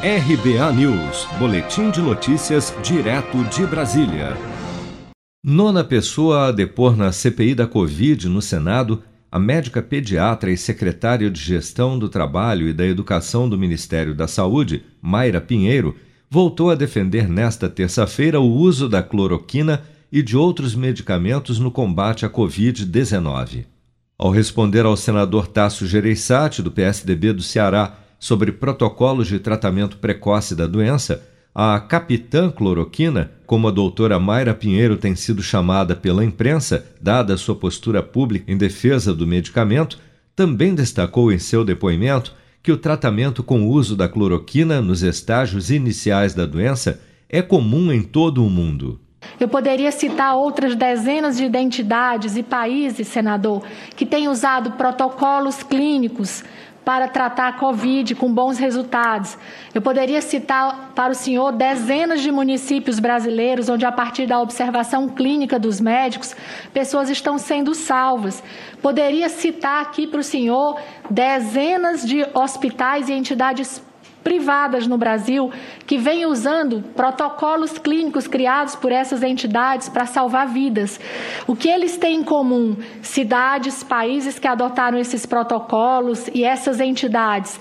RBA News, Boletim de Notícias, direto de Brasília. Nona pessoa a depor na CPI da Covid no Senado, a médica pediatra e secretária de Gestão do Trabalho e da Educação do Ministério da Saúde, Mayra Pinheiro, voltou a defender nesta terça-feira o uso da cloroquina e de outros medicamentos no combate à Covid-19. Ao responder ao senador Tasso Gereissati, do PSDB do Ceará, sobre protocolos de tratamento precoce da doença, a capitã cloroquina, como a doutora Mayra Pinheiro tem sido chamada pela imprensa, dada sua postura pública em defesa do medicamento, também destacou em seu depoimento que o tratamento com o uso da cloroquina nos estágios iniciais da doença é comum em todo o mundo. Eu poderia citar outras dezenas de identidades e países, senador, que têm usado protocolos clínicos para tratar a Covid com bons resultados. Eu poderia citar para o senhor dezenas de municípios brasileiros onde, a partir da observação clínica dos médicos, pessoas estão sendo salvas. Poderia citar aqui para o senhor dezenas de hospitais e entidades privadas no Brasil que vêm usando protocolos clínicos criados por essas entidades para salvar vidas. O que eles têm em comum? Cidades, países que adotaram esses protocolos e essas entidades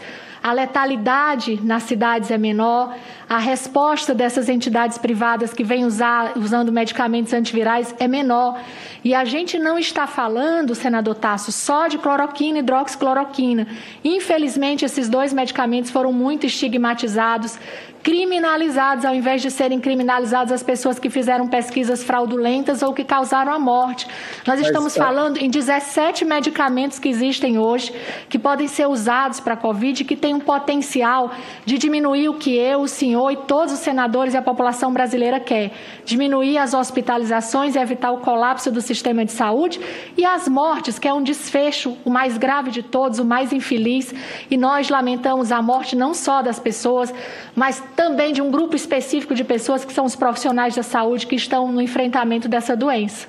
a letalidade nas cidades é menor, a resposta dessas entidades privadas que vêm usar, usando medicamentos antivirais é menor. E a gente não está falando, senador Tasso, só de cloroquina e hidroxicloroquina. Infelizmente, esses dois medicamentos foram muito estigmatizados, criminalizados, ao invés de serem criminalizados as pessoas que fizeram pesquisas fraudulentas ou que causaram a morte. Nós estamos Mas, falando em 17 medicamentos que existem hoje, que podem ser usados para a Covid, que têm um potencial de diminuir o que eu, o senhor e todos os senadores e a população brasileira quer. Diminuir as hospitalizações e evitar o colapso do sistema de saúde e as mortes, que é um desfecho, o mais grave de todos, o mais infeliz. E nós lamentamos a morte não só das pessoas, mas também de um grupo específico de pessoas que são os profissionais da saúde que estão no enfrentamento dessa doença.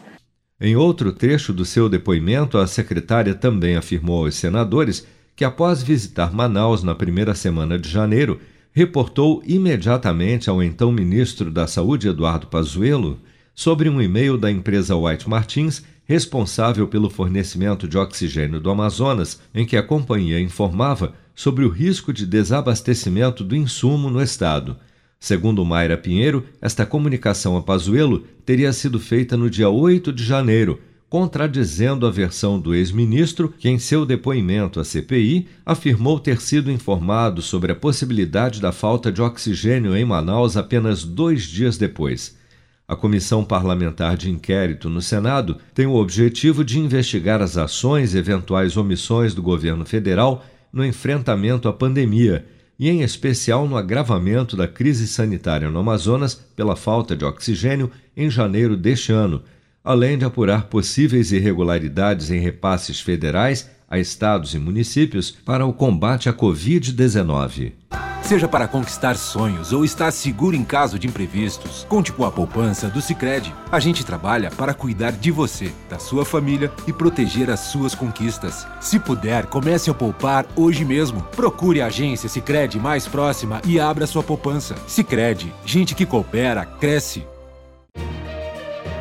Em outro trecho do seu depoimento, a secretária também afirmou aos senadores que, após visitar Manaus na primeira semana de janeiro, reportou imediatamente ao então ministro da Saúde, Eduardo Pazuello, sobre um e-mail da empresa White Martins, responsável pelo fornecimento de oxigênio do Amazonas, em que a companhia informava sobre o risco de desabastecimento do insumo no estado. Segundo Mayra Pinheiro, esta comunicação a Pazuello teria sido feita no dia 8 de janeiro, contradizendo a versão do ex-ministro, que em seu depoimento à CPI afirmou ter sido informado sobre a possibilidade da falta de oxigênio em Manaus apenas dois dias depois. A Comissão Parlamentar de Inquérito no Senado tem o objetivo de investigar as ações e eventuais omissões do governo federal no enfrentamento à pandemia e, em especial, no agravamento da crise sanitária no Amazonas pela falta de oxigênio em janeiro deste ano, além de apurar possíveis irregularidades em repasses federais a estados e municípios para o combate à Covid-19. Seja para conquistar sonhos ou estar seguro em caso de imprevistos, conte com a poupança do Sicredi. A gente trabalha para cuidar de você, da sua família e proteger as suas conquistas. Se puder, comece a poupar hoje mesmo. Procure a agência Sicredi mais próxima e abra sua poupança. Sicredi, gente que coopera cresce.